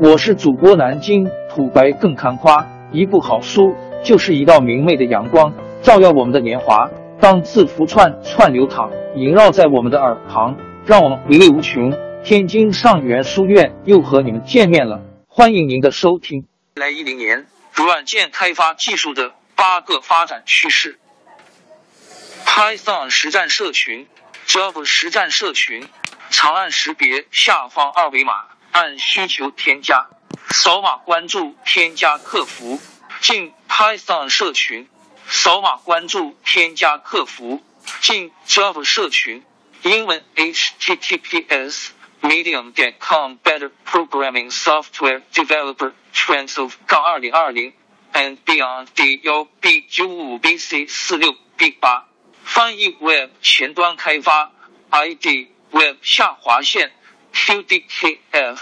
我是主播南京土白更看花，一部好书就是一道明媚的阳光，照耀我们的年华。当字符串串流淌，萦绕在我们的耳旁，让我们回味无穷。天津上元书院又和你们见面了，欢迎您的收听。来一零年，软件开发技术的八个发展趋势。Python 实战社群，Java 实战社群，长按识别下方二维码，按需求添加，扫码关注，添加客服，进 Python 社群，扫码关注，添加客服，进 Java 社群，英文 https medium 点 com better programming software developer trends of 杠二零二零 and beyond D 幺 B 九五 B C 四六 B 八。翻译 Web 前端开发 ID Web 下划线 QDKF。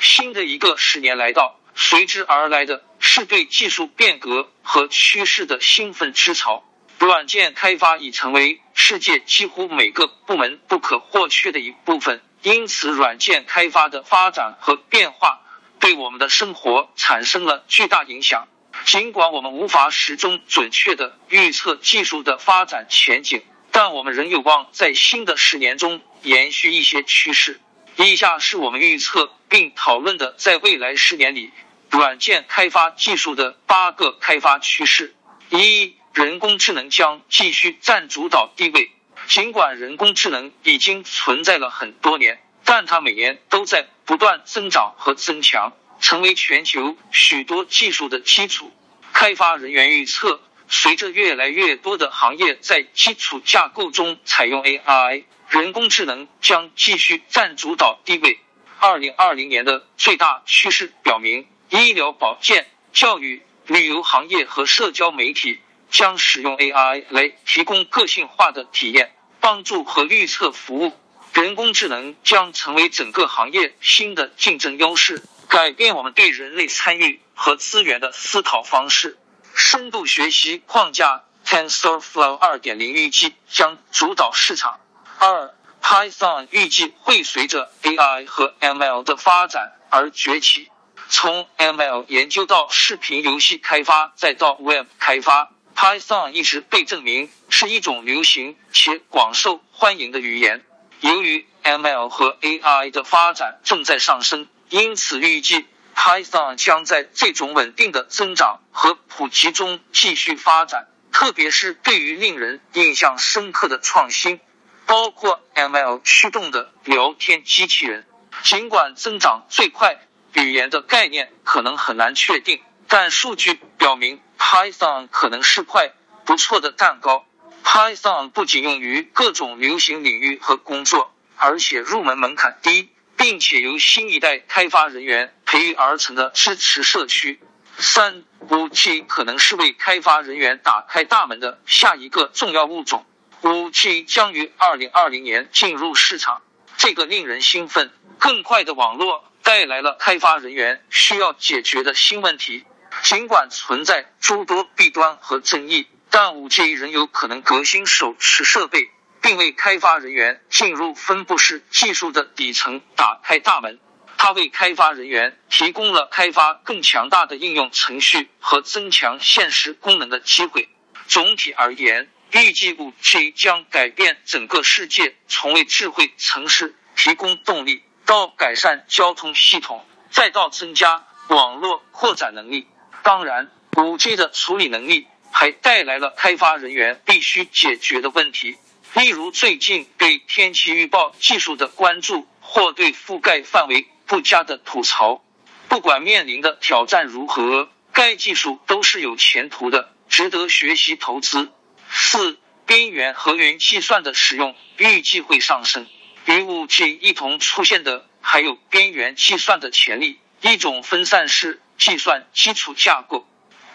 新的一个十年来到，随之而来的是对技术变革和趋势的兴奋之潮。软件开发已成为世界几乎每个部门不可或缺的一部分，因此，软件开发的发展和变化对我们的生活产生了巨大影响。尽管我们无法始终准确的预测技术的发展前景，但我们仍有望在新的十年中延续一些趋势。以下是我们预测并讨论的在未来十年里软件开发技术的八个开发趋势。一、人工智能将继续占主导地位。尽管人工智能已经存在了很多年，但它每年都在不断增长和增强。成为全球许多技术的基础。开发人员预测，随着越来越多的行业在基础架构中采用 AI，人工智能将继续占主导地位。二零二零年的最大趋势表明，医疗保健、教育、旅游行业和社交媒体将使用 AI 来提供个性化的体验、帮助和预测服务。人工智能将成为整个行业新的竞争优势。改变我们对人类参与和资源的思考方式。深度学习框架 TensorFlow 二点零预计将主导市场。二，Python 预计会随着 AI 和 ML 的发展而崛起。从 ML 研究到视频游戏开发，再到 Web 开发，Python 一直被证明是一种流行且广受欢迎的语言。由于 ML 和 AI 的发展正在上升。因此，预计 Python 将在这种稳定的增长和普及中继续发展，特别是对于令人印象深刻的创新，包括 ML 驱动的聊天机器人。尽管增长最快，语言的概念可能很难确定，但数据表明 Python 可能是块不错的蛋糕。Python 不仅用于各种流行领域和工作，而且入门门槛低。并且由新一代开发人员培育而成的支持社区。三五 G 可能是为开发人员打开大门的下一个重要物种。五 G 将于二零二零年进入市场。这个令人兴奋、更快的网络带来了开发人员需要解决的新问题。尽管存在诸多弊端和争议，但五 G 仍有可能革新手持设备。并为开发人员进入分布式技术的底层打开大门。它为开发人员提供了开发更强大的应用程序和增强现实功能的机会。总体而言，预计五 G 将改变整个世界，从为智慧城市提供动力，到改善交通系统，再到增加网络扩展能力。当然，五 G 的处理能力还带来了开发人员必须解决的问题。例如，最近对天气预报技术的关注，或对覆盖范围不佳的吐槽。不管面临的挑战如何，该技术都是有前途的，值得学习投资。四、边缘和云计算的使用预计会上升。与五 G 一同出现的还有边缘计算的潜力，一种分散式计算基础架构。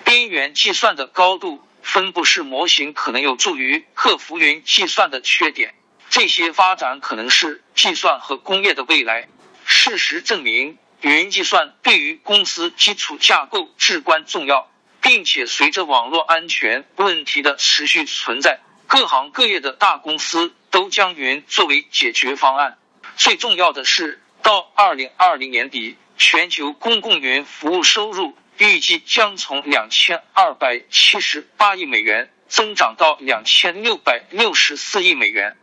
边缘计算的高度。分布式模型可能有助于克服云计算的缺点。这些发展可能是计算和工业的未来。事实证明，云计算对于公司基础架构至关重要，并且随着网络安全问题的持续存在，各行各业的大公司都将云作为解决方案。最重要的是，到二零二零年底，全球公共云服务收入预计将从两千二百七十八亿美元增长到两千六百六十四亿美元。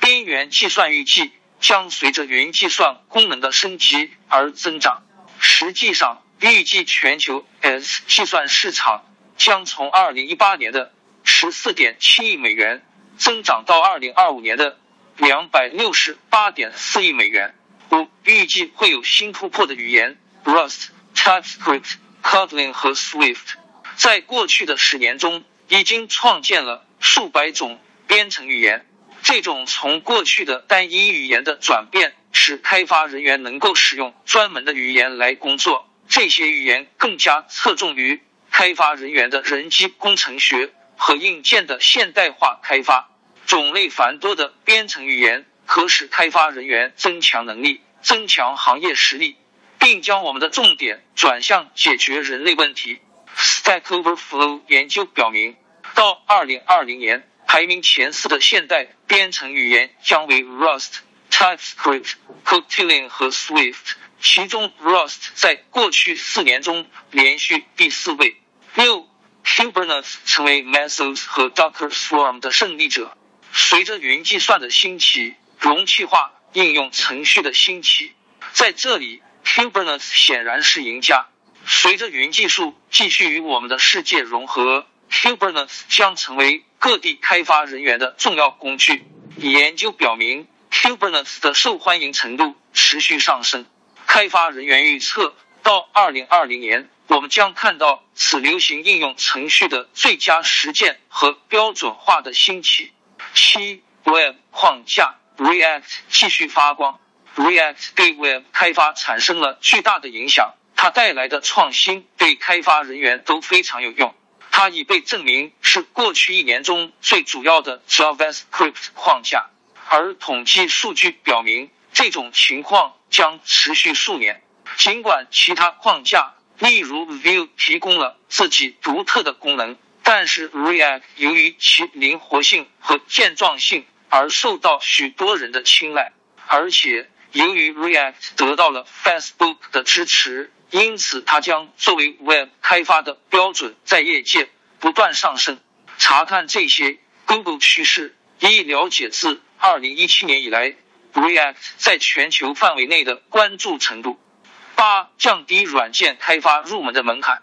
边缘计算预计将随着云计算功能的升级而增长。实际上，预计全球 S 计算市场将从二零一八年的十四点七亿美元增长到二零二五年的两百六十八点四亿美元。五，预计会有新突破的语言，Rust、TypeScript、Kotlin 和 Swift，在过去的十年中已经创建了数百种编程语言。这种从过去的单一语言的转变，使开发人员能够使用专门的语言来工作。这些语言更加侧重于开发人员的人机工程学和硬件的现代化开发。种类繁多的编程语言可使开发人员增强能力、增强行业实力，并将我们的重点转向解决人类问题。Stack Overflow 研究表明，到二零二零年。排名前四的现代编程语言将为 Rust、TypeScript、Kotlin 和 Swift，其中 Rust 在过去四年中连续第四位。六，Kubernetes 成为 Mesos 和 Docker Swarm 的胜利者。随着云计算的兴起，容器化应用程序的兴起，在这里 Kubernetes 显然是赢家。随着云技术继续与我们的世界融合。Kubernetes 将成为各地开发人员的重要工具。研究表明，Kubernetes 的受欢迎程度持续上升。开发人员预测，到2020年，我们将看到此流行应用程序的最佳实践和标准化的兴起。七，Web 框架 React 继续发光。React 对 Web 开发产生了巨大的影响，它带来的创新对开发人员都非常有用。它已被证明是过去一年中最主要的 JavaScript 框架，而统计数据表明这种情况将持续数年。尽管其他框架，例如 Vue 提供了自己独特的功能，但是 React 由于其灵活性和健壮性而受到许多人的青睐，而且由于 React 得到了 Facebook 的支持。因此，它将作为 Web 开发的标准，在业界不断上升。查看这些 Google 趋势，以了解自2017年以来 React 在全球范围内的关注程度。八、降低软件开发入门的门槛。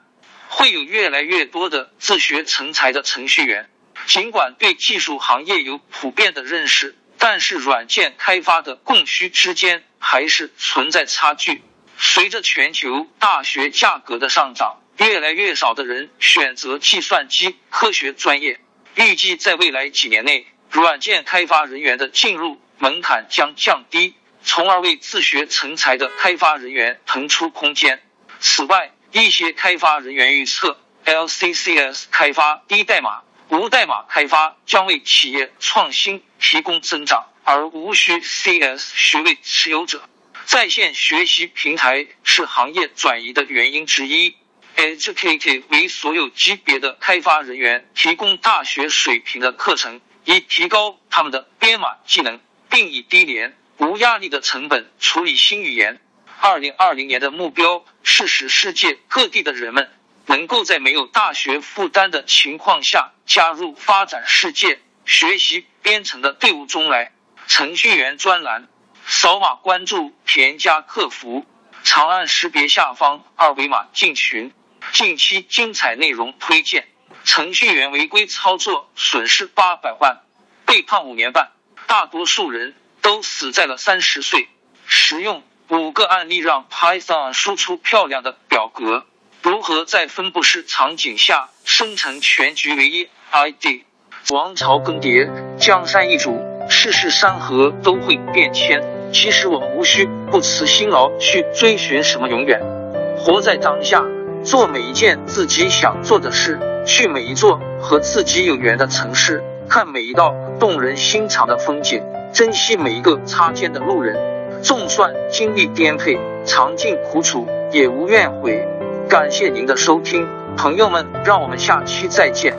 会有越来越多的自学成才的程序员。尽管对技术行业有普遍的认识，但是软件开发的供需之间还是存在差距。随着全球大学价格的上涨，越来越少的人选择计算机科学专业。预计在未来几年内，软件开发人员的进入门槛将降低，从而为自学成才的开发人员腾出空间。此外，一些开发人员预测，LCCS 开发低代码、无代码开发将为企业创新提供增长，而无需 CS 学位持有者。在线学习平台是行业转移的原因之一。Educate 为所有级别的开发人员提供大学水平的课程，以提高他们的编码技能，并以低廉、无压力的成本处理新语言。二零二零年的目标是使世界各地的人们能够在没有大学负担的情况下加入发展世界学习编程的队伍中来。程序员专栏。扫码关注田家客服，长按识别下方二维码进群。近期精彩内容推荐：程序员违规操作损失八百万，被判五年半，大多数人都死在了三十岁。实用五个案例让 Python 输出漂亮的表格。如何在分布式场景下生成全局唯一 ID？王朝更迭，江山易主，世事山河都会变迁。其实我们无需不辞辛劳去追寻什么永远，活在当下，做每一件自己想做的事，去每一座和自己有缘的城市，看每一道动人心肠的风景，珍惜每一个擦肩的路人。纵算经历颠沛，尝尽苦楚，也无怨悔。感谢您的收听，朋友们，让我们下期再见。